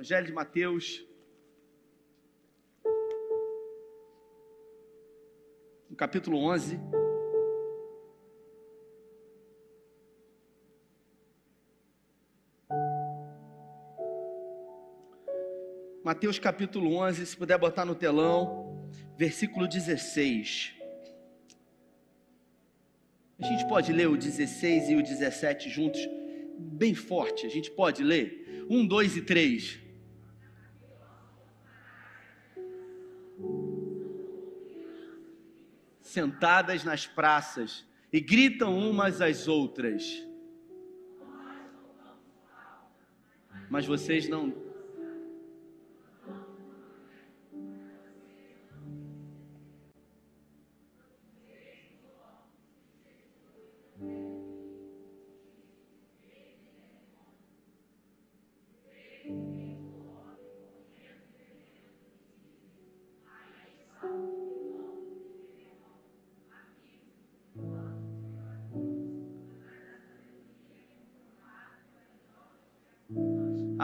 Evangelho de Mateus, no capítulo 11. Mateus capítulo 11, se puder botar no telão, versículo 16. A gente pode ler o 16 e o 17 juntos, bem forte. A gente pode ler? Um, dois e três. Sentadas nas praças e gritam umas às outras. Mas vocês não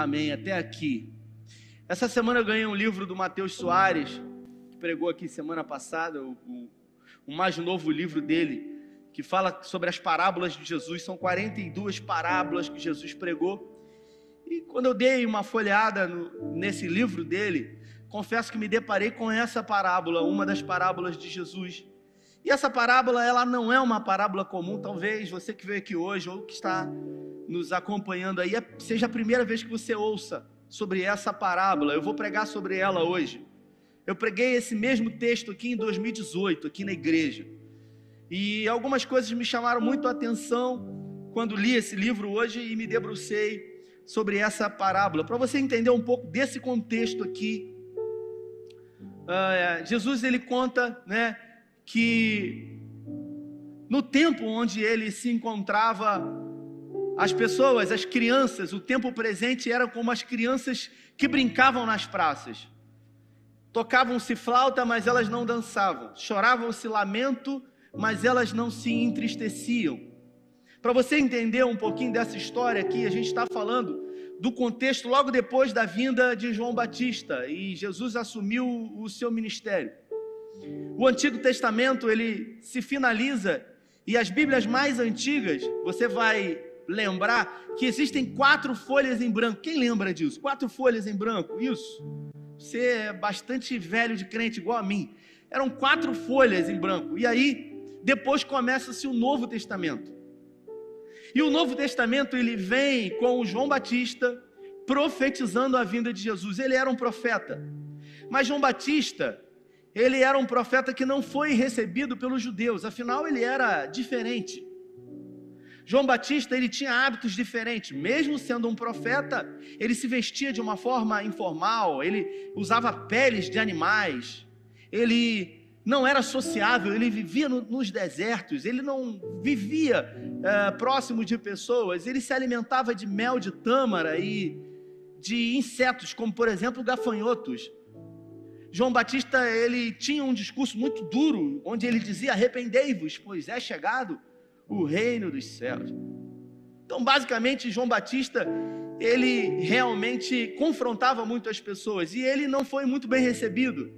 Amém. Até aqui. Essa semana eu ganhei um livro do Mateus Soares, que pregou aqui semana passada, o, o, o mais novo livro dele, que fala sobre as parábolas de Jesus. São 42 parábolas que Jesus pregou. E quando eu dei uma folheada no, nesse livro dele, confesso que me deparei com essa parábola, uma das parábolas de Jesus. E essa parábola, ela não é uma parábola comum, talvez você que veio aqui hoje ou que está nos acompanhando aí, é, seja a primeira vez que você ouça sobre essa parábola. Eu vou pregar sobre ela hoje. Eu preguei esse mesmo texto aqui em 2018, aqui na igreja. E algumas coisas me chamaram muito a atenção quando li esse livro hoje e me debrucei sobre essa parábola. Para você entender um pouco desse contexto aqui, uh, Jesus ele conta, né, que no tempo onde ele se encontrava as pessoas, as crianças, o tempo presente era como as crianças que brincavam nas praças. Tocavam-se flauta, mas elas não dançavam. Choravam-se lamento, mas elas não se entristeciam. Para você entender um pouquinho dessa história aqui, a gente está falando do contexto logo depois da vinda de João Batista e Jesus assumiu o seu ministério. O Antigo Testamento ele se finaliza e as Bíblias mais antigas, você vai lembrar que existem quatro folhas em branco. Quem lembra disso? Quatro folhas em branco, isso. Você é bastante velho de crente, igual a mim. Eram quatro folhas em branco. E aí, depois começa-se o Novo Testamento. E o Novo Testamento ele vem com João Batista profetizando a vinda de Jesus. Ele era um profeta. Mas João Batista, ele era um profeta que não foi recebido pelos judeus, afinal ele era diferente. João Batista ele tinha hábitos diferentes, mesmo sendo um profeta, ele se vestia de uma forma informal, ele usava peles de animais, ele não era sociável, ele vivia no, nos desertos, ele não vivia é, próximo de pessoas, ele se alimentava de mel de tâmara e de insetos, como por exemplo gafanhotos. João Batista ele tinha um discurso muito duro, onde ele dizia: arrependei-vos, pois é chegado o reino dos céus. Então, basicamente, João Batista, ele realmente confrontava muito as pessoas e ele não foi muito bem recebido.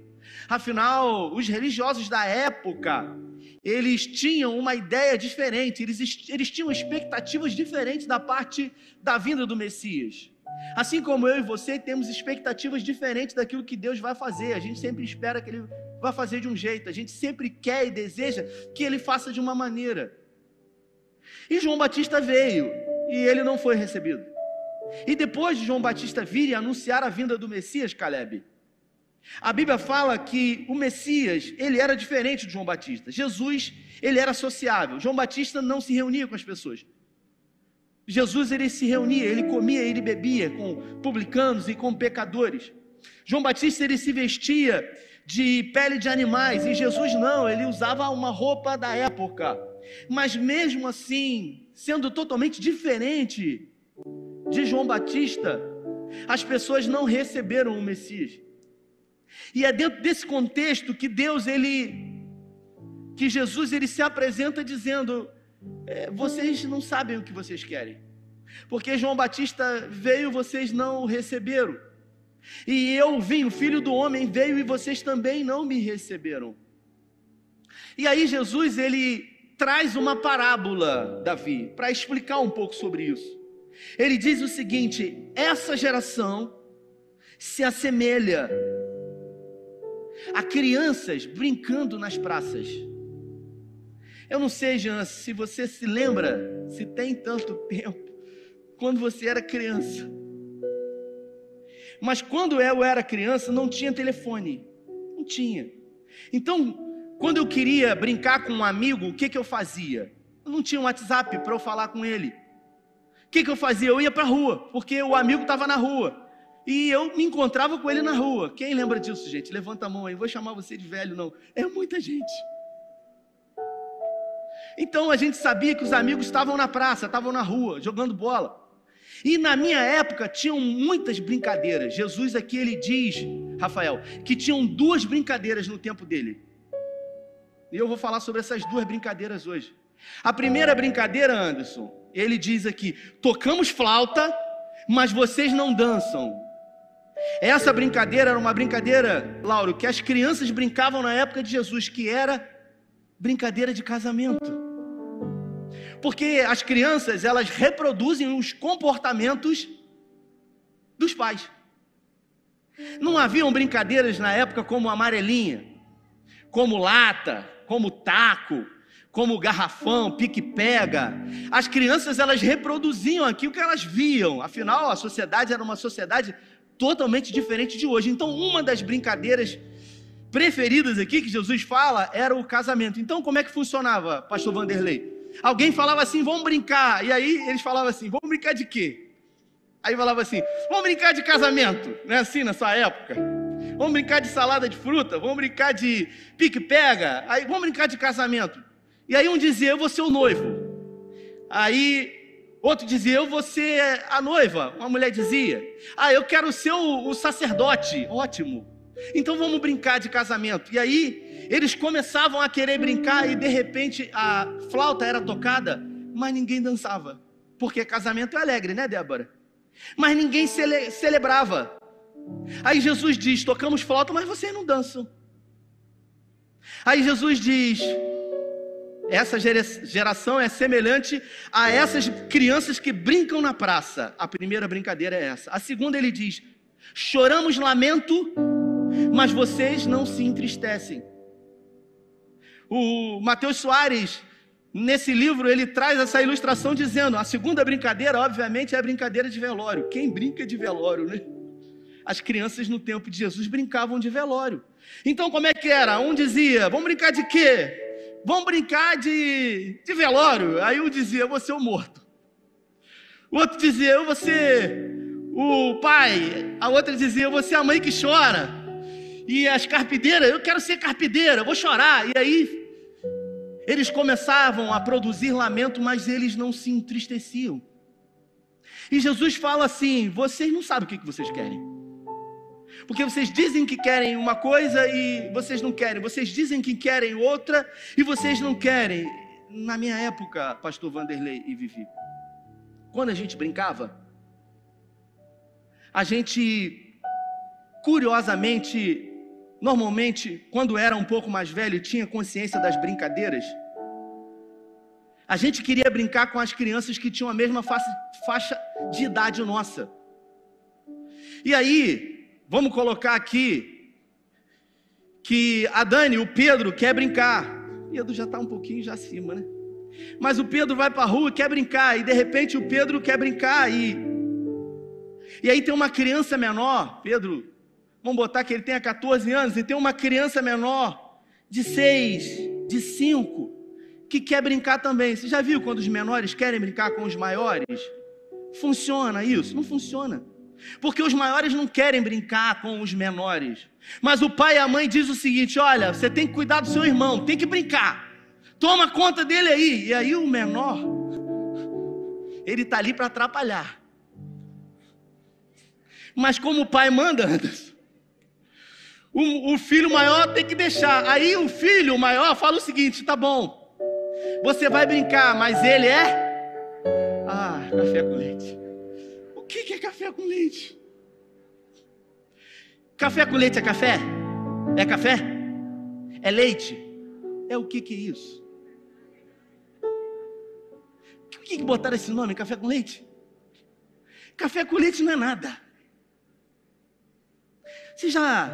Afinal, os religiosos da época, eles tinham uma ideia diferente, eles, eles tinham expectativas diferentes da parte da vinda do Messias. Assim como eu e você temos expectativas diferentes daquilo que Deus vai fazer, a gente sempre espera que Ele vai fazer de um jeito, a gente sempre quer e deseja que Ele faça de uma maneira. E João Batista veio e ele não foi recebido. E depois de João Batista vir e anunciar a vinda do Messias, Caleb, a Bíblia fala que o Messias, ele era diferente de João Batista. Jesus, ele era sociável. João Batista não se reunia com as pessoas. Jesus, ele se reunia, ele comia, ele bebia com publicanos e com pecadores. João Batista, ele se vestia de pele de animais e Jesus não, ele usava uma roupa da época. Mas mesmo assim, sendo totalmente diferente de João Batista, as pessoas não receberam o Messias. E é dentro desse contexto que Deus, ele, que Jesus, ele se apresenta dizendo: é, vocês não sabem o que vocês querem, porque João Batista veio, vocês não o receberam. E eu vim, o filho do homem veio e vocês também não me receberam. E aí Jesus ele traz uma parábola, Davi, para explicar um pouco sobre isso. Ele diz o seguinte: essa geração se assemelha a crianças brincando nas praças. Eu não sei, Jean, se você se lembra, se tem tanto tempo, quando você era criança. Mas quando eu era criança, não tinha telefone. Não tinha. Então, quando eu queria brincar com um amigo, o que, que eu fazia? Eu não tinha um WhatsApp para eu falar com ele. O que, que eu fazia? Eu ia para a rua, porque o amigo estava na rua. E eu me encontrava com ele na rua. Quem lembra disso, gente? Levanta a mão aí. Vou chamar você de velho, não. É muita gente. Então a gente sabia que os amigos estavam na praça, estavam na rua, jogando bola. E na minha época tinham muitas brincadeiras. Jesus aqui ele diz, Rafael, que tinham duas brincadeiras no tempo dele. E eu vou falar sobre essas duas brincadeiras hoje. A primeira brincadeira, Anderson, ele diz aqui: tocamos flauta, mas vocês não dançam. Essa brincadeira era uma brincadeira, Lauro, que as crianças brincavam na época de Jesus, que era brincadeira de casamento. Porque as crianças, elas reproduzem os comportamentos dos pais. Não haviam brincadeiras na época como amarelinha, como lata, como taco, como garrafão, pique-pega. As crianças elas reproduziam aquilo que elas viam. Afinal, a sociedade era uma sociedade totalmente diferente de hoje. Então, uma das brincadeiras preferidas aqui que Jesus fala era o casamento. Então, como é que funcionava, pastor Vanderlei? Alguém falava assim, vamos brincar. E aí eles falavam assim, vamos brincar de quê? Aí falava assim, vamos brincar de casamento. Não é assim na sua época? Vamos brincar de salada de fruta, vamos brincar de pique-pega, aí vamos brincar de casamento. E aí um dizia, eu vou ser o noivo. Aí outro dizia, eu vou ser a noiva. Uma mulher dizia, ah, eu quero ser o, o sacerdote. Ótimo. Então vamos brincar de casamento. E aí eles começavam a querer brincar e de repente a flauta era tocada, mas ninguém dançava. Porque casamento é alegre, né, Débora? Mas ninguém cele celebrava. Aí Jesus diz: tocamos flauta, mas vocês não dançam. Aí Jesus diz: essa geração é semelhante a essas crianças que brincam na praça. A primeira brincadeira é essa. A segunda ele diz: choramos lamento, mas vocês não se entristecem. O Mateus Soares, nesse livro, ele traz essa ilustração dizendo: a segunda brincadeira, obviamente, é a brincadeira de velório. Quem brinca de velório, né? As crianças no tempo de Jesus brincavam de velório. Então, como é que era? Um dizia: Vamos brincar de quê? Vamos brincar de, de velório. Aí um dizia: Eu vou ser o morto. O outro dizia: Eu vou ser o pai. A outra dizia: Eu vou ser a mãe que chora. E as carpideiras: Eu quero ser carpideira, eu vou chorar. E aí eles começavam a produzir lamento, mas eles não se entristeciam. E Jesus fala assim: Vocês não sabem o que vocês querem. Porque vocês dizem que querem uma coisa e vocês não querem. Vocês dizem que querem outra e vocês não querem. Na minha época, pastor Vanderlei e Vivi, quando a gente brincava, a gente curiosamente, normalmente, quando era um pouco mais velho tinha consciência das brincadeiras, a gente queria brincar com as crianças que tinham a mesma faixa, faixa de idade nossa. E aí, Vamos colocar aqui que a Dani, o Pedro, quer brincar. O Pedro já está um pouquinho já acima, né? Mas o Pedro vai para a rua e quer brincar. E de repente o Pedro quer brincar. E, e aí tem uma criança menor, Pedro, vamos botar que ele tenha 14 anos, e tem uma criança menor de 6, de 5, que quer brincar também. Você já viu quando os menores querem brincar com os maiores? Funciona isso? Não funciona. Porque os maiores não querem brincar com os menores. Mas o pai e a mãe diz o seguinte: olha, você tem que cuidar do seu irmão, tem que brincar. Toma conta dele aí. E aí o menor, ele está ali para atrapalhar. Mas como o pai manda, o, o filho maior tem que deixar. Aí o filho maior fala o seguinte: tá bom, você vai brincar, mas ele é. Ah, café com leite café com leite? Café com leite é café? É café? É leite? É o que que é isso? Por que, que botaram esse nome, café com leite? Café com leite não é nada. Você já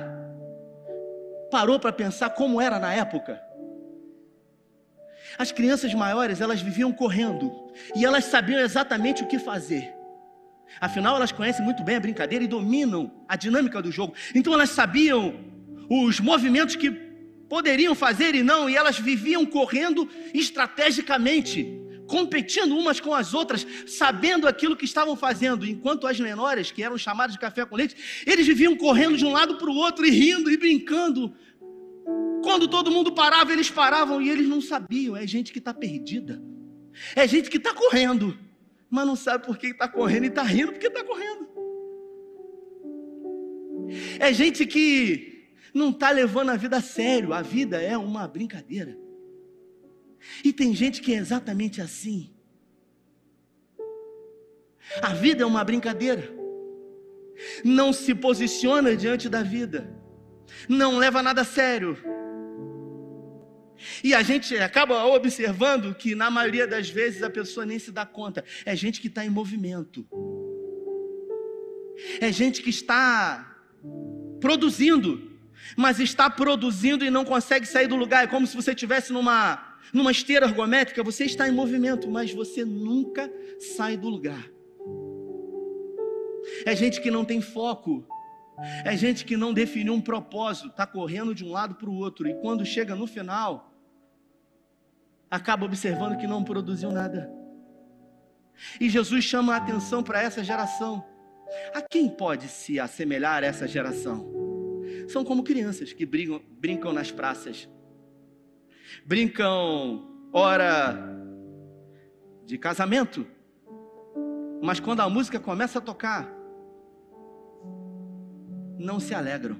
parou para pensar como era na época? As crianças maiores, elas viviam correndo e elas sabiam exatamente o que fazer. Afinal, elas conhecem muito bem a brincadeira e dominam a dinâmica do jogo. Então, elas sabiam os movimentos que poderiam fazer e não, e elas viviam correndo estrategicamente, competindo umas com as outras, sabendo aquilo que estavam fazendo, enquanto as menores, que eram chamadas de café com leite, eles viviam correndo de um lado para o outro e rindo e brincando. Quando todo mundo parava, eles paravam e eles não sabiam. É gente que está perdida, é gente que está correndo, mas não sabe por que está correndo e está rindo porque está correndo. É gente que não está levando a vida a sério, a vida é uma brincadeira. E tem gente que é exatamente assim. A vida é uma brincadeira. Não se posiciona diante da vida. Não leva nada a sério. E a gente acaba observando que, na maioria das vezes, a pessoa nem se dá conta. É gente que está em movimento. É gente que está produzindo, mas está produzindo e não consegue sair do lugar. É como se você estivesse numa numa esteira ergométrica, você está em movimento, mas você nunca sai do lugar. É gente que não tem foco. É gente que não definiu um propósito, está correndo de um lado para o outro, e quando chega no final, acaba observando que não produziu nada. E Jesus chama a atenção para essa geração. A quem pode se assemelhar essa geração? São como crianças que brincam, brincam nas praças, brincam hora de casamento, mas quando a música começa a tocar, não se alegram.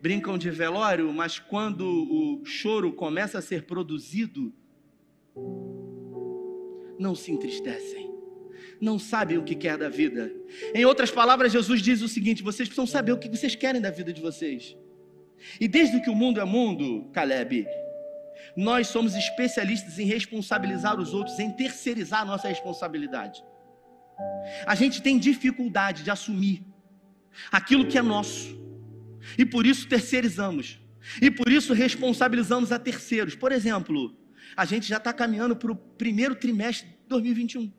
Brincam de velório, mas quando o choro começa a ser produzido, não se entristecem. Não sabem o que quer da vida. Em outras palavras, Jesus diz o seguinte: vocês precisam saber o que vocês querem da vida de vocês. E desde que o mundo é mundo, Caleb, nós somos especialistas em responsabilizar os outros, em terceirizar a nossa responsabilidade. A gente tem dificuldade de assumir aquilo que é nosso. E por isso terceirizamos. E por isso responsabilizamos a terceiros. Por exemplo, a gente já está caminhando para o primeiro trimestre de 2021.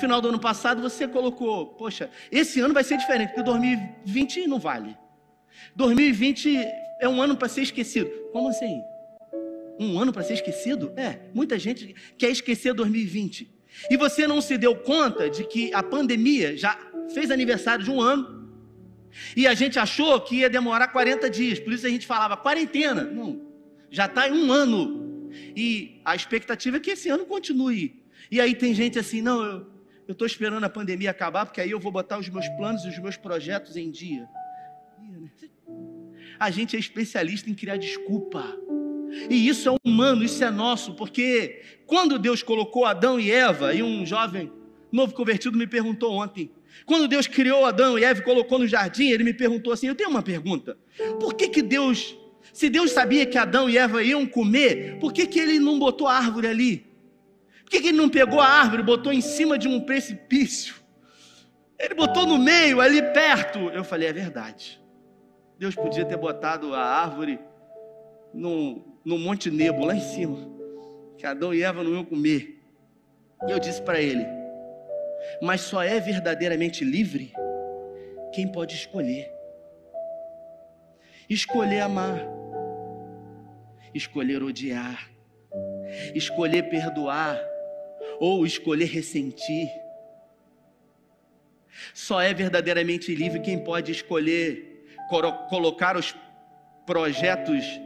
Final do ano passado você colocou, poxa, esse ano vai ser diferente, porque 2020 não vale. 2020 é um ano para ser esquecido. Como assim? Um ano para ser esquecido? É, muita gente quer esquecer 2020. E você não se deu conta de que a pandemia já fez aniversário de um ano. E a gente achou que ia demorar 40 dias. Por isso a gente falava quarentena. Não, já está em um ano. E a expectativa é que esse ano continue. E aí tem gente assim, não, eu estou esperando a pandemia acabar, porque aí eu vou botar os meus planos e os meus projetos em dia. A gente é especialista em criar desculpa. E isso é humano, isso é nosso, porque quando Deus colocou Adão e Eva, e um jovem novo convertido me perguntou ontem, quando Deus criou Adão e Eva e colocou no jardim, ele me perguntou assim: Eu tenho uma pergunta. Por que, que Deus, se Deus sabia que Adão e Eva iam comer, por que, que ele não botou a árvore ali? Por que, que ele não pegou a árvore e botou em cima de um precipício? Ele botou no meio, ali perto. Eu falei: É verdade. Deus podia ter botado a árvore num, no Monte Nebo, lá em cima, que Adão e Eva não iam comer. E eu disse para ele: Mas só é verdadeiramente livre quem pode escolher. Escolher amar, escolher odiar, escolher perdoar ou escolher ressentir. Só é verdadeiramente livre quem pode escolher colocar os projetos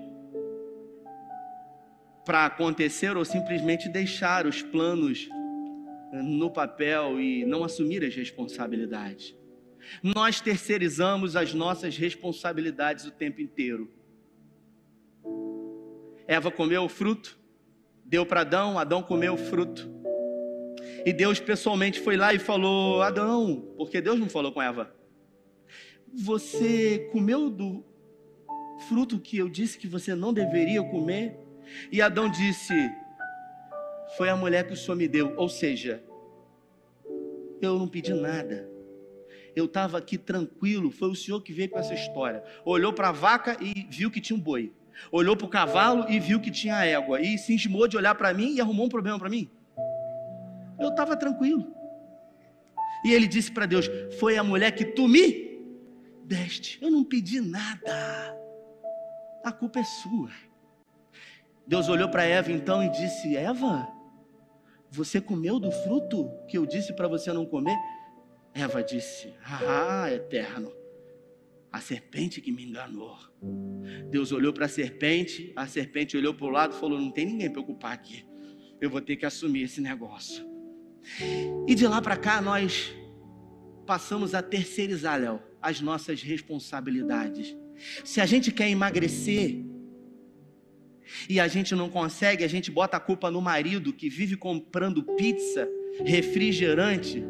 para acontecer ou simplesmente deixar os planos eh, no papel e não assumir as responsabilidades. Nós terceirizamos as nossas responsabilidades o tempo inteiro. Eva comeu o fruto, deu para Adão, Adão comeu o fruto. E Deus pessoalmente foi lá e falou: Adão, porque Deus não falou com Eva. Você comeu do fruto que eu disse que você não deveria comer? E Adão disse: Foi a mulher que o Senhor me deu. Ou seja, eu não pedi nada. Eu estava aqui tranquilo. Foi o Senhor que veio com essa história. Olhou para a vaca e viu que tinha um boi. Olhou para o cavalo e viu que tinha égua. E se esmou de olhar para mim e arrumou um problema para mim. Eu estava tranquilo. E ele disse para Deus: Foi a mulher que tu me deste. Eu não pedi nada. A culpa é sua. Deus olhou para Eva então e disse: Eva, você comeu do fruto que eu disse para você não comer? Eva disse: Ah, eterno, a serpente que me enganou. Deus olhou para a serpente, a serpente olhou para o lado e falou: Não tem ninguém para ocupar aqui. Eu vou ter que assumir esse negócio. E de lá para cá nós passamos a terceirizar, Léo, as nossas responsabilidades. Se a gente quer emagrecer e a gente não consegue, a gente bota a culpa no marido que vive comprando pizza, refrigerante.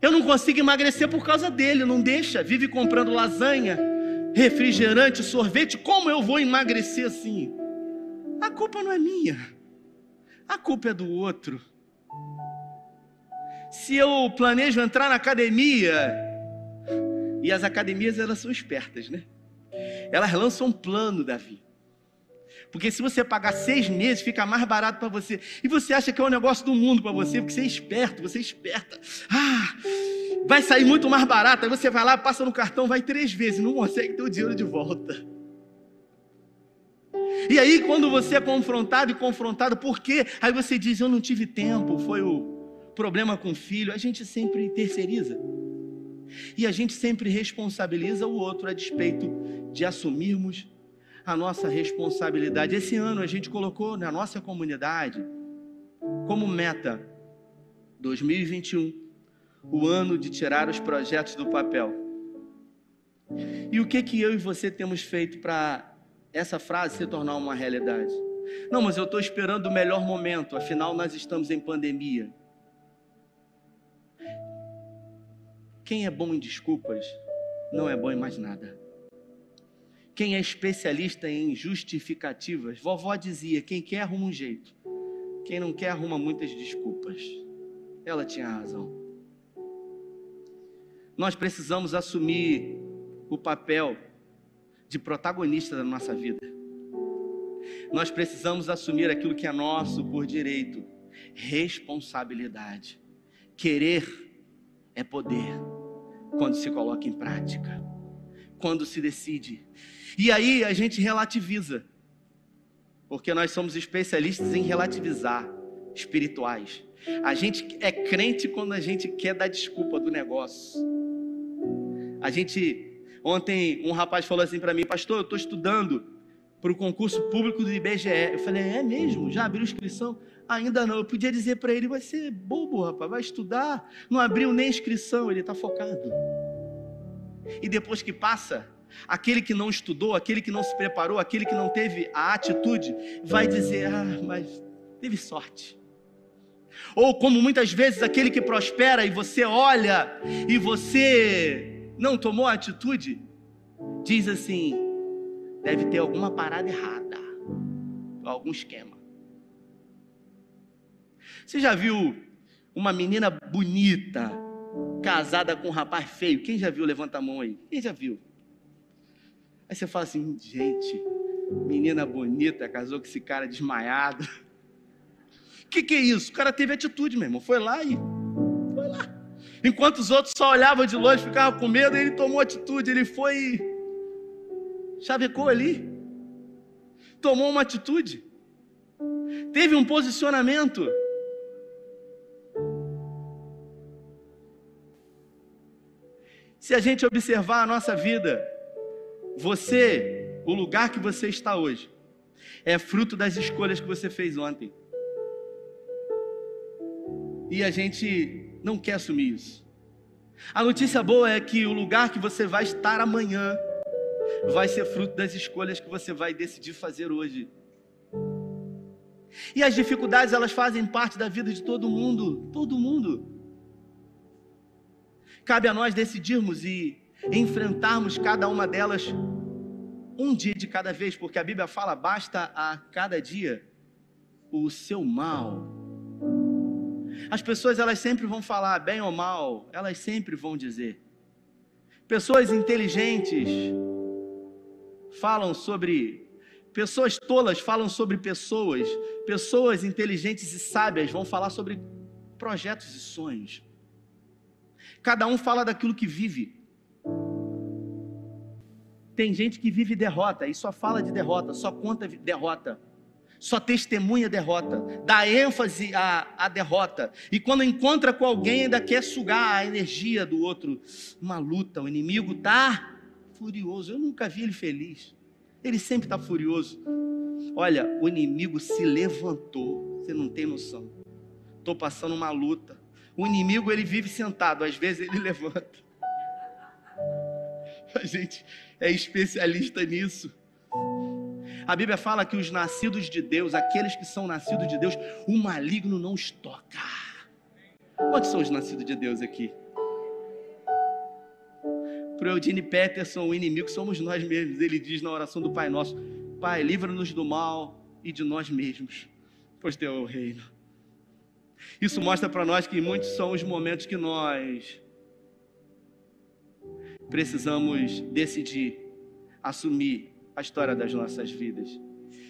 Eu não consigo emagrecer por causa dele, não deixa, vive comprando lasanha, refrigerante, sorvete. Como eu vou emagrecer assim? A culpa não é minha, a culpa é do outro. Se eu planejo entrar na academia, e as academias elas são espertas, né? Elas lançam um plano, Davi. Porque se você pagar seis meses, fica mais barato para você. E você acha que é um negócio do mundo para você, porque você é esperto, você é esperta. Ah, vai sair muito mais barato. Aí você vai lá, passa no cartão, vai três vezes, não consegue ter o dinheiro de volta. E aí, quando você é confrontado e confrontado, por quê? Aí você diz: Eu não tive tempo, foi o problema com o filho. A gente sempre terceiriza. E a gente sempre responsabiliza o outro a despeito de assumirmos a nossa responsabilidade. Esse ano a gente colocou na nossa comunidade como meta 2021 o ano de tirar os projetos do papel. E o que que eu e você temos feito para essa frase se tornar uma realidade? Não, mas eu estou esperando o melhor momento, afinal nós estamos em pandemia. Quem é bom em desculpas não é bom em mais nada. Quem é especialista em justificativas, vovó dizia: quem quer arruma um jeito, quem não quer arruma muitas desculpas. Ela tinha razão. Nós precisamos assumir o papel de protagonista da nossa vida. Nós precisamos assumir aquilo que é nosso por direito, responsabilidade. Querer é poder quando se coloca em prática, quando se decide. E aí a gente relativiza, porque nós somos especialistas em relativizar espirituais. A gente é crente quando a gente quer dar desculpa do negócio. A gente ontem um rapaz falou assim para mim, pastor, eu estou estudando para o concurso público do IBGE. Eu falei, é mesmo? Já abriu inscrição? Ainda não. Eu podia dizer para ele: vai ser bobo, rapaz, vai estudar. Não abriu nem inscrição, ele está focado. E depois que passa, aquele que não estudou, aquele que não se preparou, aquele que não teve a atitude, vai dizer: ah, mas teve sorte. Ou como muitas vezes aquele que prospera e você olha e você não tomou a atitude, diz assim: deve ter alguma parada errada, algum esquema. Você já viu uma menina bonita casada com um rapaz feio? Quem já viu? Levanta a mão aí. Quem já viu? Aí você fala assim, gente, menina bonita, casou com esse cara desmaiado. O que, que é isso? O cara teve atitude, meu irmão. Foi lá e. Foi lá. Enquanto os outros só olhavam de longe, ficavam com medo, ele tomou atitude. Ele foi e. Chavecou ali. Tomou uma atitude. Teve um posicionamento. Se a gente observar a nossa vida, você, o lugar que você está hoje, é fruto das escolhas que você fez ontem. E a gente não quer assumir isso. A notícia boa é que o lugar que você vai estar amanhã vai ser fruto das escolhas que você vai decidir fazer hoje. E as dificuldades, elas fazem parte da vida de todo mundo, todo mundo. Cabe a nós decidirmos e enfrentarmos cada uma delas um dia de cada vez, porque a Bíblia fala: basta a cada dia o seu mal. As pessoas elas sempre vão falar bem ou mal, elas sempre vão dizer. Pessoas inteligentes falam sobre pessoas tolas falam sobre pessoas, pessoas inteligentes e sábias vão falar sobre projetos e sonhos. Cada um fala daquilo que vive. Tem gente que vive derrota e só fala de derrota, só conta derrota, só testemunha derrota, dá ênfase à, à derrota. E quando encontra com alguém, ainda quer sugar a energia do outro. Uma luta, o inimigo está furioso. Eu nunca vi ele feliz. Ele sempre está furioso. Olha, o inimigo se levantou. Você não tem noção. Estou passando uma luta. O inimigo ele vive sentado, às vezes ele levanta. A gente é especialista nisso. A Bíblia fala que os nascidos de Deus, aqueles que são nascidos de Deus, o maligno não os toca. Quantos são os nascidos de Deus aqui? Para Eudine Peterson, o inimigo somos nós mesmos. Ele diz na oração do Pai Nosso: Pai, livra-nos do mal e de nós mesmos, pois teu é o reino. Isso mostra para nós que muitos são os momentos que nós precisamos decidir assumir a história das nossas vidas.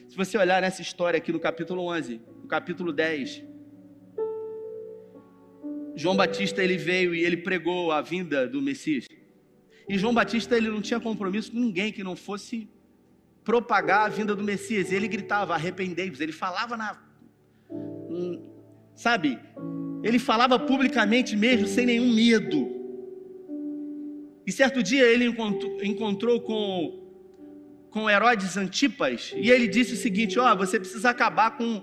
Se você olhar nessa história aqui no capítulo 11, no capítulo 10, João Batista ele veio e ele pregou a vinda do Messias. E João Batista ele não tinha compromisso com ninguém que não fosse propagar a vinda do Messias. Ele gritava: "Arrependei-vos". Ele falava na hum, sabe? Ele falava publicamente mesmo sem nenhum medo. E certo dia ele encontrou, encontrou com, com Herodes Antipas e ele disse o seguinte: Ó, oh, você precisa acabar com,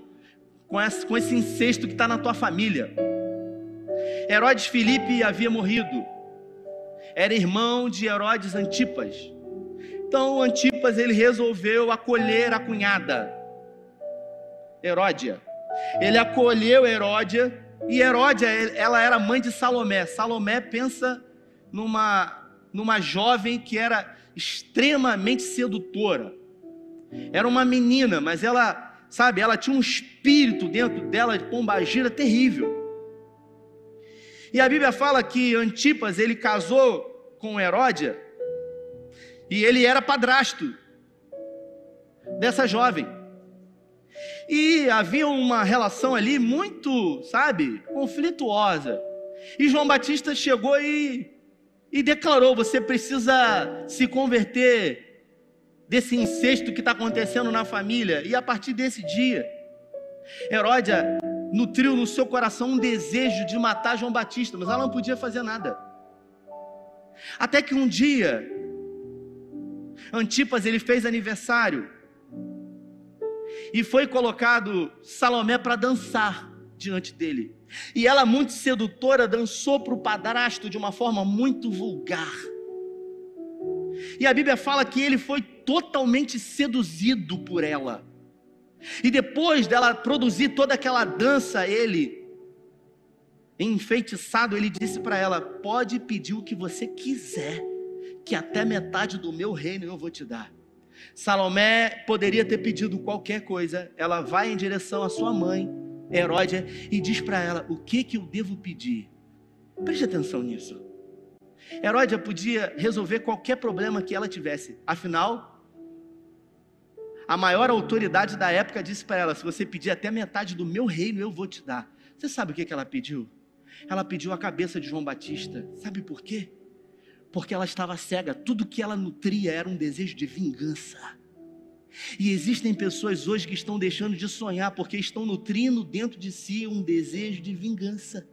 com, esse, com esse incesto que está na tua família. Herodes Filipe havia morrido, era irmão de Herodes Antipas. Então Antipas ele resolveu acolher a cunhada, Heródia. Ele acolheu Heródia e Heródia ela era mãe de Salomé. Salomé pensa numa numa jovem que era extremamente sedutora. Era uma menina, mas ela, sabe, ela tinha um espírito dentro dela de pombagira terrível. E a Bíblia fala que Antipas, ele casou com Heródia, e ele era padrasto dessa jovem. E havia uma relação ali muito, sabe, conflituosa. E João Batista chegou e e declarou: você precisa se converter desse incesto que está acontecendo na família. E a partir desse dia, Heródia nutriu no seu coração um desejo de matar João Batista, mas ela não podia fazer nada. Até que um dia, Antipas ele fez aniversário e foi colocado Salomé para dançar diante dele. E ela, muito sedutora, dançou para o padrasto de uma forma muito vulgar. E a Bíblia fala que ele foi totalmente seduzido por ela. E depois dela produzir toda aquela dança, ele, enfeitiçado, ele disse para ela: Pode pedir o que você quiser, que até metade do meu reino eu vou te dar. Salomé poderia ter pedido qualquer coisa, ela vai em direção à sua mãe Heródia e diz para ela: O que, que eu devo pedir? Preste atenção nisso. Heródia podia resolver qualquer problema que ela tivesse, afinal, a maior autoridade da época disse para ela: Se você pedir até metade do meu reino, eu vou te dar. Você sabe o que, que ela pediu? Ela pediu a cabeça de João Batista. Sabe por quê? Porque ela estava cega, tudo que ela nutria era um desejo de vingança. E existem pessoas hoje que estão deixando de sonhar porque estão nutrindo dentro de si um desejo de vingança.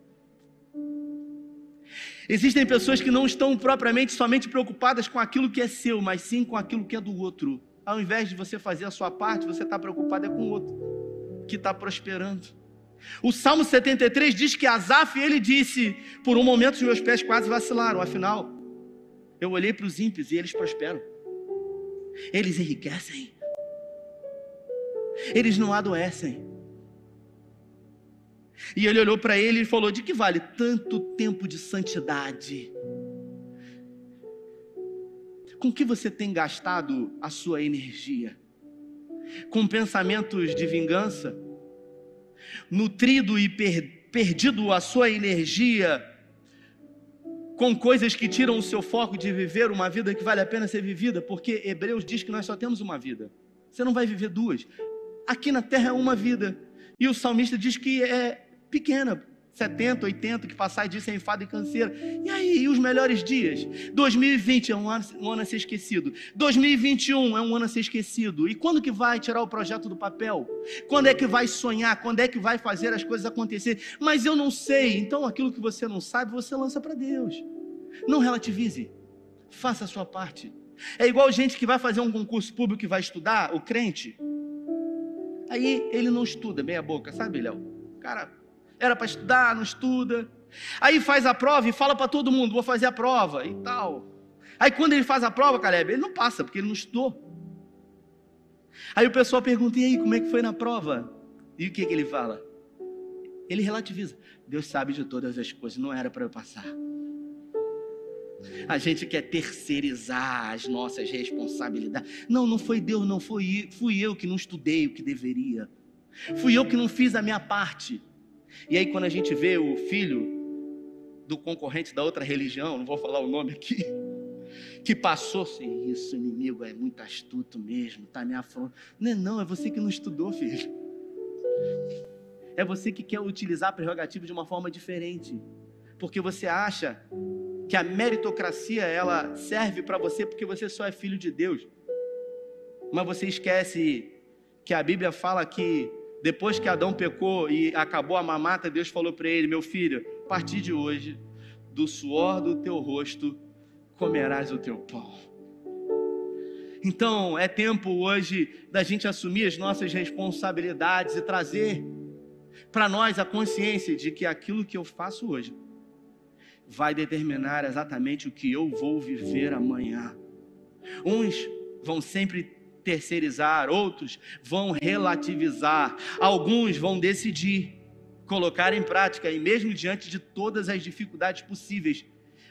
Existem pessoas que não estão propriamente somente preocupadas com aquilo que é seu, mas sim com aquilo que é do outro. Ao invés de você fazer a sua parte, você está preocupado é com o outro que está prosperando. O Salmo 73 diz que Asaf, ele disse: Por um momento os meus pés quase vacilaram, afinal, eu olhei para os ímpios e eles prosperam, eles enriquecem, eles não adoecem. E ele olhou para ele e falou: De que vale tanto tempo de santidade? Com que você tem gastado a sua energia? Com pensamentos de vingança? Nutrido e per perdido a sua energia com coisas que tiram o seu foco de viver uma vida que vale a pena ser vivida, porque Hebreus diz que nós só temos uma vida. Você não vai viver duas. Aqui na terra é uma vida. E o salmista diz que é pequena, 70, 80, que passar disso é enfado e canseira. E aí, e os melhores dias? 2020 é um ano, um ano a ser esquecido. 2021 é um ano a ser esquecido. E quando que vai tirar o projeto do papel? Quando é que vai sonhar? Quando é que vai fazer as coisas acontecer? Mas eu não sei. Então, aquilo que você não sabe, você lança para Deus. Não relativize. Faça a sua parte. É igual gente que vai fazer um concurso público e vai estudar, o crente. Aí ele não estuda, meia boca, sabe, Léo? Cara, era para estudar, não estuda. Aí faz a prova e fala para todo mundo: vou fazer a prova e tal. Aí quando ele faz a prova, Caleb, ele não passa, porque ele não estudou. Aí o pessoal pergunta: e aí, como é que foi na prova? E o que, que ele fala? Ele relativiza: Deus sabe de todas as coisas, não era para eu passar. A gente quer terceirizar as nossas responsabilidades. Não, não foi Deus, não foi fui eu que não estudei o que deveria. Fui eu que não fiz a minha parte. E aí, quando a gente vê o filho do concorrente da outra religião, não vou falar o nome aqui, que passou sem isso, inimigo é muito astuto mesmo, está me afrontando. Não é não, é você que não estudou, filho. É você que quer utilizar a prerrogativa de uma forma diferente. Porque você acha que a meritocracia ela serve para você porque você só é filho de Deus. Mas você esquece que a Bíblia fala que depois que Adão pecou e acabou a mamata, Deus falou para ele: Meu filho, a partir de hoje, do suor do teu rosto comerás o teu pão. Então, é tempo hoje da gente assumir as nossas responsabilidades e trazer para nós a consciência de que aquilo que eu faço hoje vai determinar exatamente o que eu vou viver amanhã. Uns vão sempre terceirizar, outros vão relativizar, alguns vão decidir colocar em prática e mesmo diante de todas as dificuldades possíveis,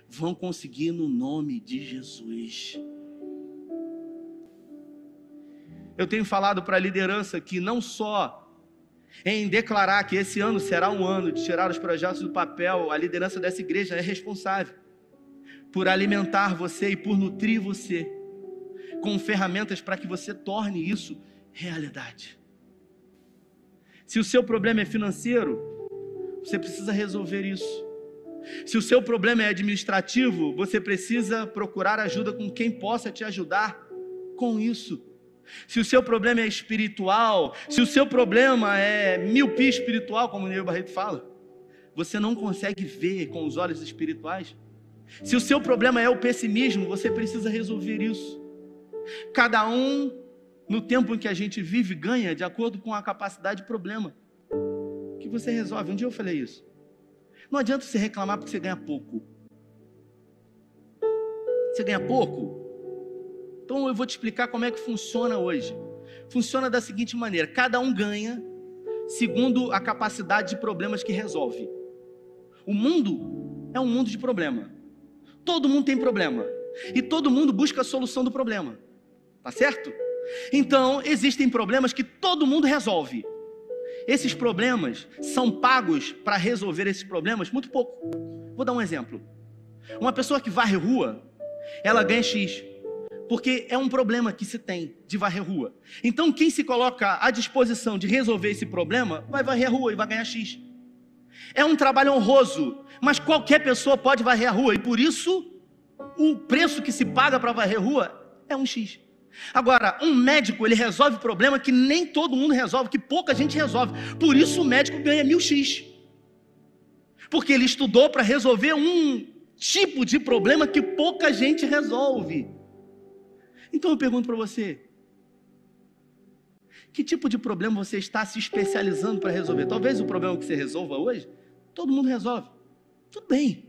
vão conseguir no nome de Jesus. Eu tenho falado para a liderança que não só em declarar que esse ano será um ano de tirar os projetos do papel, a liderança dessa igreja é responsável por alimentar você e por nutrir você com ferramentas para que você torne isso realidade. Se o seu problema é financeiro, você precisa resolver isso. Se o seu problema é administrativo, você precisa procurar ajuda com quem possa te ajudar com isso. Se o seu problema é espiritual, se o seu problema é miopia espiritual, como o Neil Barreto fala, você não consegue ver com os olhos espirituais. Se o seu problema é o pessimismo, você precisa resolver isso. Cada um, no tempo em que a gente vive, ganha de acordo com a capacidade de problema que você resolve. Um dia eu falei isso. Não adianta você reclamar porque você ganha pouco. Você ganha pouco? Então eu vou te explicar como é que funciona hoje. Funciona da seguinte maneira: cada um ganha segundo a capacidade de problemas que resolve. O mundo é um mundo de problema. Todo mundo tem problema. E todo mundo busca a solução do problema. Tá certo? Então, existem problemas que todo mundo resolve. Esses problemas são pagos para resolver esses problemas muito pouco. Vou dar um exemplo. Uma pessoa que varre rua, ela ganha X, porque é um problema que se tem de varrer rua. Então, quem se coloca à disposição de resolver esse problema, vai varrer a rua e vai ganhar X. É um trabalho honroso, mas qualquer pessoa pode varrer a rua e por isso o preço que se paga para varrer a rua é um X. Agora, um médico, ele resolve problema que nem todo mundo resolve, que pouca gente resolve. Por isso o médico ganha mil X. Porque ele estudou para resolver um tipo de problema que pouca gente resolve. Então eu pergunto para você: que tipo de problema você está se especializando para resolver? Talvez o problema que você resolva hoje, todo mundo resolve. Tudo bem.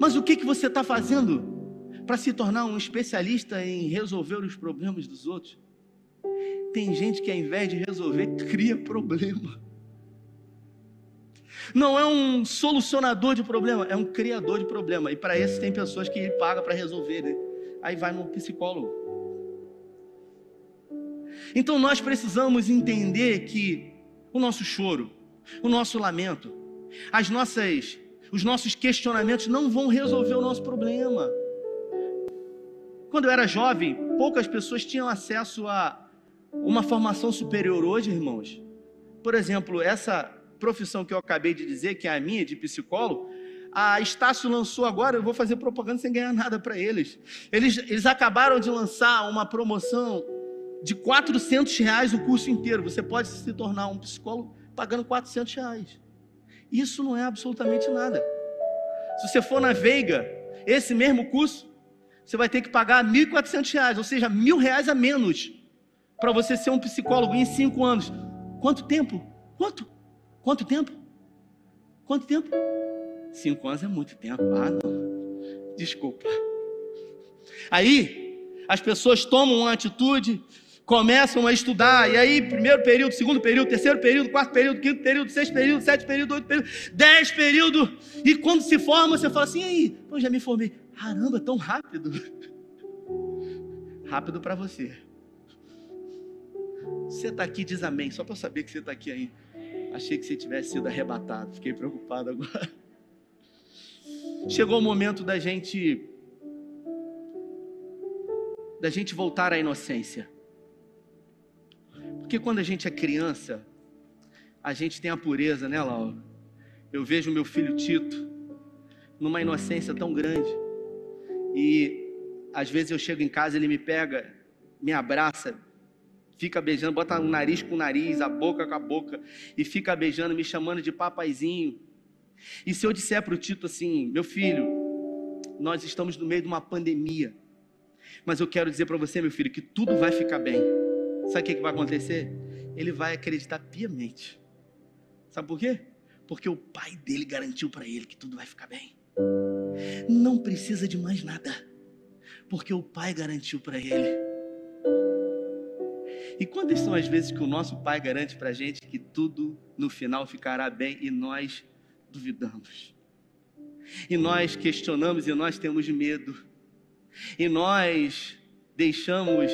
Mas o que, que você está fazendo para se tornar um especialista em resolver os problemas dos outros. Tem gente que ao invés de resolver, cria problema. não é um solucionador de problema, é um criador de problema. E para esse tem pessoas que ele paga para resolver. Né? Aí vai no psicólogo. Então nós precisamos entender que o nosso choro, o nosso lamento, as nossas, os nossos questionamentos não vão resolver o nosso problema. Quando eu era jovem, poucas pessoas tinham acesso a uma formação superior hoje, irmãos. Por exemplo, essa profissão que eu acabei de dizer, que é a minha, de psicólogo, a Estácio lançou agora, eu vou fazer propaganda sem ganhar nada para eles. eles. Eles acabaram de lançar uma promoção de 400 reais o curso inteiro. Você pode se tornar um psicólogo pagando 400 reais. Isso não é absolutamente nada. Se você for na Veiga, esse mesmo curso, você vai ter que pagar 1.400 reais, ou seja, mil reais a menos, para você ser um psicólogo em cinco anos. Quanto tempo? Quanto? Quanto tempo? Quanto tempo? Cinco anos é muito tempo. Ah, não. Desculpa. Aí, as pessoas tomam uma atitude, começam a estudar, e aí, primeiro período, segundo período, terceiro período, quarto período, quinto período, sexto período, sete período, oito período, dez período, e quando se forma, você fala assim, e aí, eu já me formei. Caramba, tão rápido. Rápido para você. Você está aqui, diz amém, só para eu saber que você está aqui aí. Achei que você tivesse sido arrebatado, fiquei preocupado agora. Chegou o momento da gente da gente voltar à inocência. Porque quando a gente é criança, a gente tem a pureza, né, Laura? Eu vejo meu filho Tito numa inocência tão grande. E às vezes eu chego em casa, ele me pega, me abraça, fica beijando, bota o nariz com o nariz, a boca com a boca, e fica beijando, me chamando de papaizinho. E se eu disser para o Tito assim, meu filho, nós estamos no meio de uma pandemia, mas eu quero dizer para você, meu filho, que tudo vai ficar bem. Sabe o que, que vai acontecer? Ele vai acreditar piamente. Sabe por quê? Porque o pai dele garantiu para ele que tudo vai ficar bem. Não precisa de mais nada, porque o pai garantiu para ele. E quantas são as vezes que o nosso Pai garante para a gente que tudo no final ficará bem e nós duvidamos? E nós questionamos e nós temos medo. E nós deixamos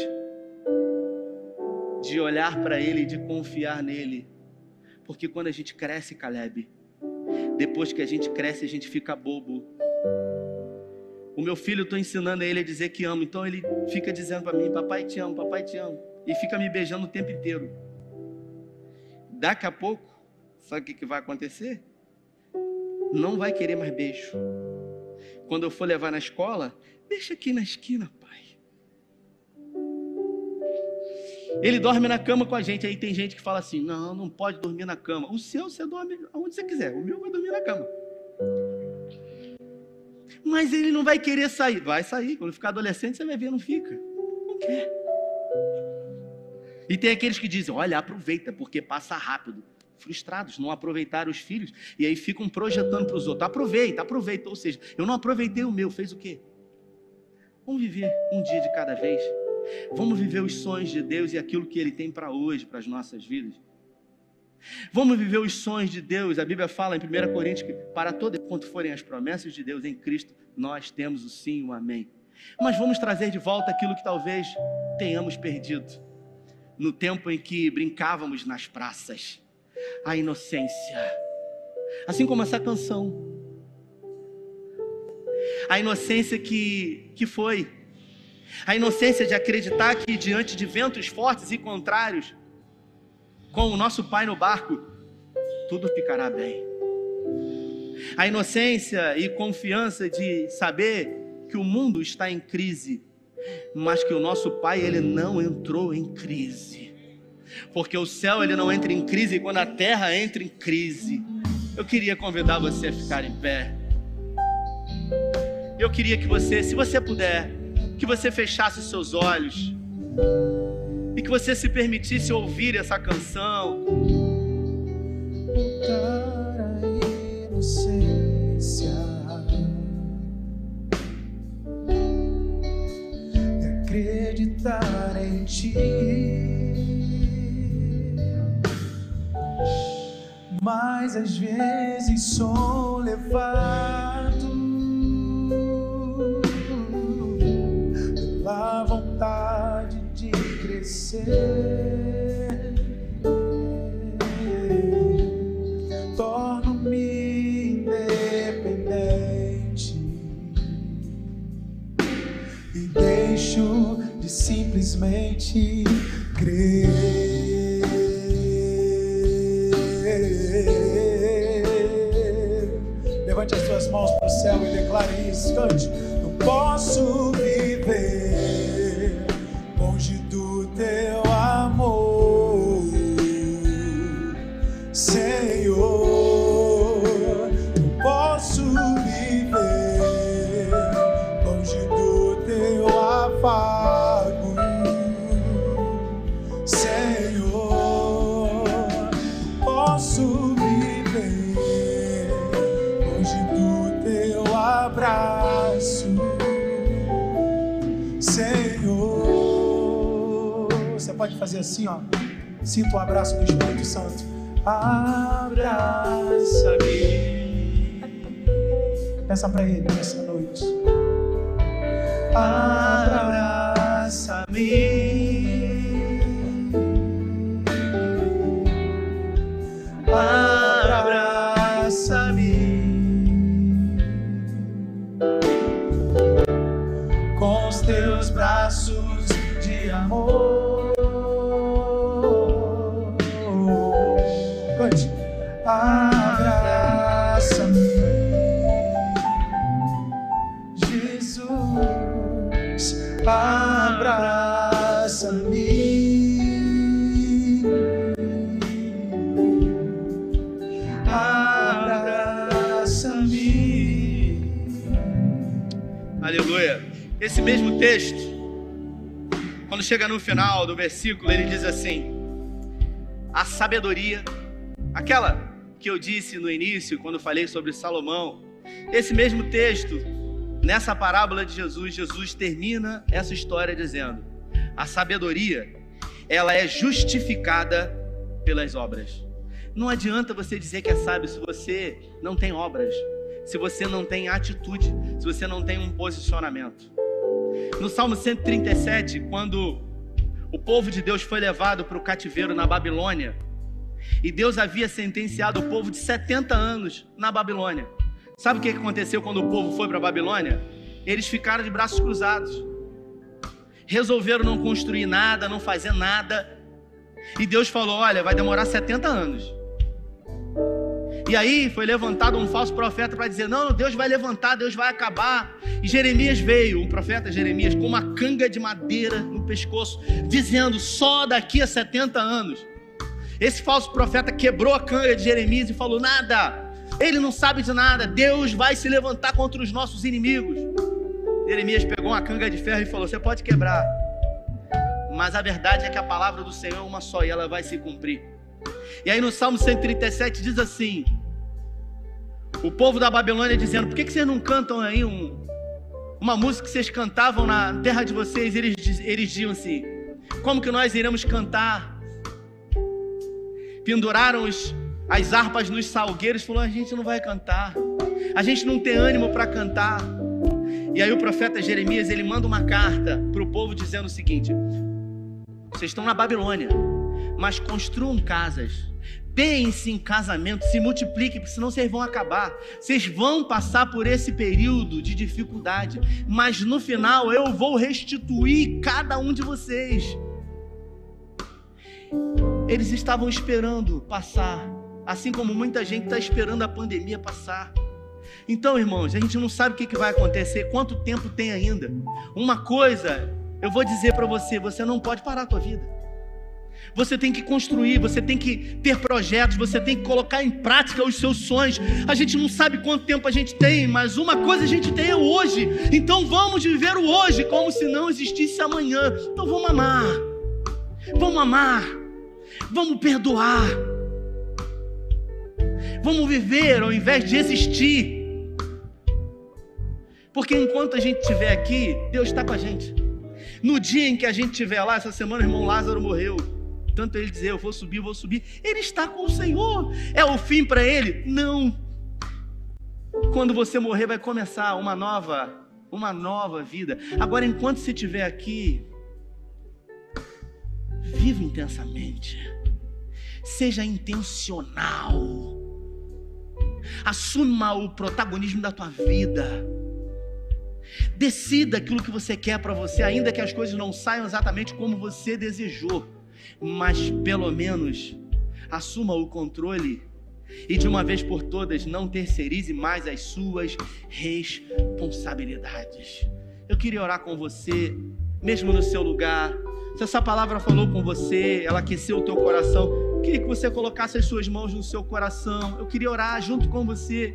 de olhar para Ele, de confiar nele. Porque quando a gente cresce, Caleb, depois que a gente cresce, a gente fica bobo. O meu filho, eu estou ensinando a ele a dizer que amo, então ele fica dizendo para mim: Papai te amo, papai te amo e fica me beijando o tempo inteiro. Daqui a pouco, sabe o que, que vai acontecer? Não vai querer mais beijo. Quando eu for levar na escola, deixa aqui na esquina, pai. Ele dorme na cama com a gente. Aí tem gente que fala assim: não, não pode dormir na cama. O seu você dorme onde você quiser. O meu vai dormir na cama. Mas ele não vai querer sair. Vai sair. Quando ficar adolescente, você vai ver, não fica. Não quer. E tem aqueles que dizem: olha, aproveita, porque passa rápido. Frustrados, não aproveitaram os filhos, e aí ficam projetando para os outros: aproveita, aproveita. Ou seja, eu não aproveitei o meu, fez o quê? Vamos viver um dia de cada vez. Vamos viver os sonhos de Deus e aquilo que Ele tem para hoje, para as nossas vidas. Vamos viver os sonhos de Deus. A Bíblia fala em 1 Coríntios que para todo quanto forem as promessas de Deus em Cristo, nós temos o sim e o amém. Mas vamos trazer de volta aquilo que talvez tenhamos perdido no tempo em que brincávamos nas praças. A inocência. Assim como essa canção. A inocência que, que foi. A inocência de acreditar que diante de ventos fortes e contrários, com o nosso pai no barco, tudo ficará bem. A inocência e confiança de saber que o mundo está em crise mas que o nosso pai ele não entrou em crise. Porque o céu ele não entra em crise quando a terra entra em crise. Eu queria convidar você a ficar em pé. Eu queria que você, se você puder, que você fechasse os seus olhos e que você se permitisse ouvir essa canção. Voltar inocência. acreditar em ti. Mas às vezes sou levado pela vontade de crescer. Torno-me independente e deixo de simplesmente crer. Suas mãos para o céu e declare isso. Cante. Não posso viver fazer assim, ó. Sinta o abraço do Espírito Santo. Abraça-me. Peça para Ele nessa noite. com texto, quando chega no final do versículo, ele diz assim: A sabedoria, aquela que eu disse no início, quando falei sobre Salomão, esse mesmo texto, nessa parábola de Jesus, Jesus termina essa história dizendo: A sabedoria, ela é justificada pelas obras. Não adianta você dizer que é sábio se você não tem obras, se você não tem atitude, se você não tem um posicionamento. No Salmo 137, quando o povo de Deus foi levado para o cativeiro na Babilônia, e Deus havia sentenciado o povo de 70 anos na Babilônia. Sabe o que aconteceu quando o povo foi para a Babilônia? Eles ficaram de braços cruzados. Resolveram não construir nada, não fazer nada. E Deus falou: Olha, vai demorar 70 anos. E aí foi levantado um falso profeta para dizer: Não, Deus vai levantar, Deus vai acabar. E Jeremias veio, um profeta Jeremias, com uma canga de madeira no pescoço, dizendo: Só daqui a 70 anos. Esse falso profeta quebrou a canga de Jeremias e falou: Nada, ele não sabe de nada, Deus vai se levantar contra os nossos inimigos. Jeremias pegou uma canga de ferro e falou: Você pode quebrar, mas a verdade é que a palavra do Senhor é uma só e ela vai se cumprir. E aí no Salmo 137 diz assim: O povo da Babilônia dizendo: Por que, que vocês não cantam aí um, uma música que vocês cantavam na terra de vocês? Eles, eles diziam assim: Como que nós iremos cantar? Penduraram os, as harpas nos salgueiros, falou: A gente não vai cantar, a gente não tem ânimo para cantar. E aí o profeta Jeremias ele manda uma carta para o povo dizendo o seguinte: Vocês estão na Babilônia mas construam casas. Deem-se em casamento, se multipliquem, porque senão vocês vão acabar. Vocês vão passar por esse período de dificuldade, mas no final eu vou restituir cada um de vocês. Eles estavam esperando passar, assim como muita gente está esperando a pandemia passar. Então, irmãos, a gente não sabe o que vai acontecer, quanto tempo tem ainda. Uma coisa eu vou dizer para você: você não pode parar a tua vida. Você tem que construir, você tem que ter projetos, você tem que colocar em prática os seus sonhos. A gente não sabe quanto tempo a gente tem, mas uma coisa a gente tem é hoje. Então vamos viver o hoje como se não existisse amanhã. Então vamos amar. Vamos amar. Vamos perdoar. Vamos viver ao invés de existir. Porque enquanto a gente estiver aqui, Deus está com a gente. No dia em que a gente estiver lá, essa semana o irmão Lázaro morreu. Tanto ele dizer, eu vou subir, eu vou subir. Ele está com o Senhor. É o fim para ele? Não. Quando você morrer, vai começar uma nova, uma nova vida. Agora, enquanto você estiver aqui, viva intensamente. Seja intencional. Assuma o protagonismo da tua vida. Decida aquilo que você quer para você, ainda que as coisas não saiam exatamente como você desejou, mas pelo menos assuma o controle e de uma vez por todas não terceirize mais as suas responsabilidades. Eu queria orar com você, mesmo no seu lugar. Se essa palavra falou com você, ela aqueceu o teu coração, eu queria que você colocasse as suas mãos no seu coração. Eu queria orar junto com você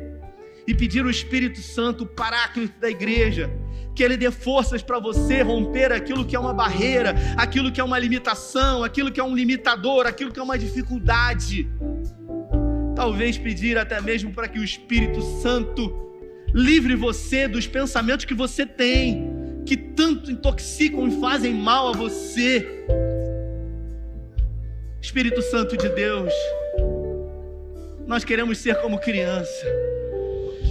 e pedir o Espírito Santo, o paráclito da igreja, que ele dê forças para você romper aquilo que é uma barreira, aquilo que é uma limitação, aquilo que é um limitador, aquilo que é uma dificuldade. Talvez pedir até mesmo para que o Espírito Santo livre você dos pensamentos que você tem, que tanto intoxicam e fazem mal a você. Espírito Santo de Deus, nós queremos ser como criança.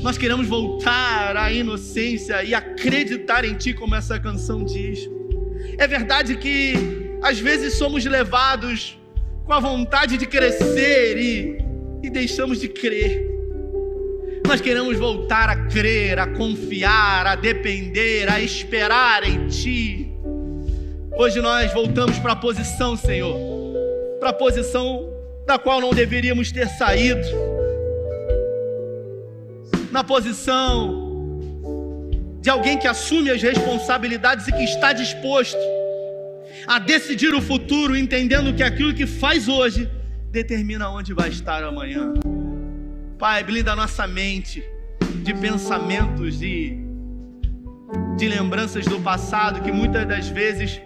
Nós queremos voltar à inocência e acreditar em Ti, como essa canção diz. É verdade que às vezes somos levados com a vontade de crescer e, e deixamos de crer. Nós queremos voltar a crer, a confiar, a depender, a esperar em Ti. Hoje nós voltamos para a posição, Senhor, para a posição da qual não deveríamos ter saído na posição de alguém que assume as responsabilidades e que está disposto a decidir o futuro, entendendo que aquilo que faz hoje determina onde vai estar amanhã. Pai, blinda a nossa mente de pensamentos e de lembranças do passado que muitas das vezes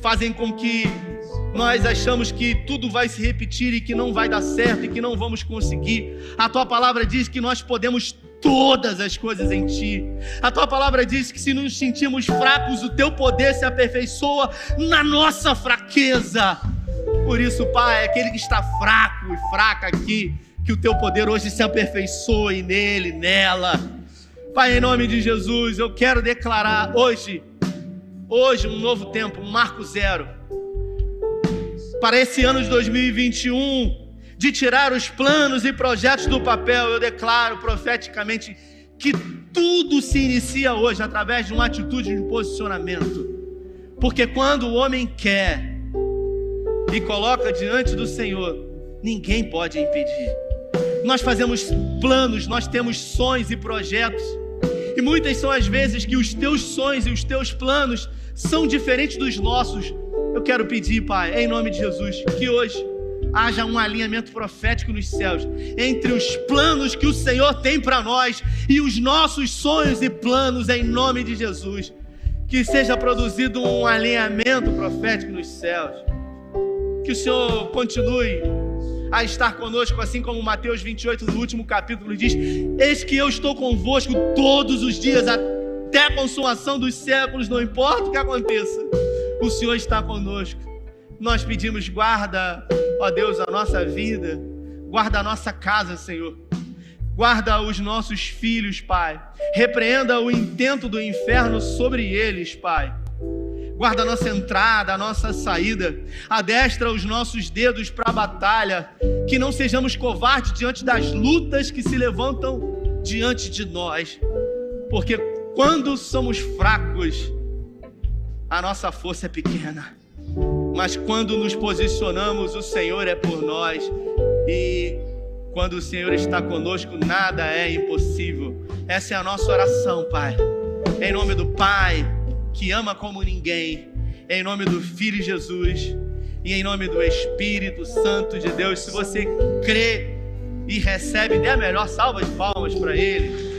fazem com que nós achamos que tudo vai se repetir e que não vai dar certo e que não vamos conseguir. A tua palavra diz que nós podemos todas as coisas em ti. A tua palavra diz que se nos sentimos fracos, o teu poder se aperfeiçoa na nossa fraqueza. Por isso, Pai, aquele que está fraco e fraca aqui, que o teu poder hoje se aperfeiçoe nele, nela. Pai, em nome de Jesus, eu quero declarar hoje, hoje um novo tempo, um marco zero para esse ano de 2021, de tirar os planos e projetos do papel, eu declaro profeticamente que tudo se inicia hoje através de uma atitude de posicionamento. Porque quando o homem quer e coloca diante do Senhor, ninguém pode impedir. Nós fazemos planos, nós temos sonhos e projetos. E muitas são as vezes que os teus sonhos e os teus planos são diferentes dos nossos, eu quero pedir, Pai, em nome de Jesus, que hoje haja um alinhamento profético nos céus entre os planos que o Senhor tem para nós e os nossos sonhos e planos, em nome de Jesus. Que seja produzido um alinhamento profético nos céus. Que o Senhor continue a estar conosco, assim como Mateus 28, no último capítulo, diz: Eis que eu estou convosco todos os dias, até a consumação dos séculos, não importa o que aconteça o Senhor está conosco. Nós pedimos, guarda, ó Deus, a nossa vida, guarda a nossa casa, Senhor. Guarda os nossos filhos, Pai. Repreenda o intento do inferno sobre eles, Pai. Guarda a nossa entrada, a nossa saída. Adestra os nossos dedos para a batalha. Que não sejamos covardes diante das lutas que se levantam diante de nós. Porque quando somos fracos, a nossa força é pequena. Mas quando nos posicionamos, o Senhor é por nós. E quando o Senhor está conosco, nada é impossível. Essa é a nossa oração, Pai. Em nome do Pai, que ama como ninguém. Em nome do Filho Jesus. E em nome do Espírito Santo de Deus. Se você crê e recebe, dê a melhor salva de palmas para Ele.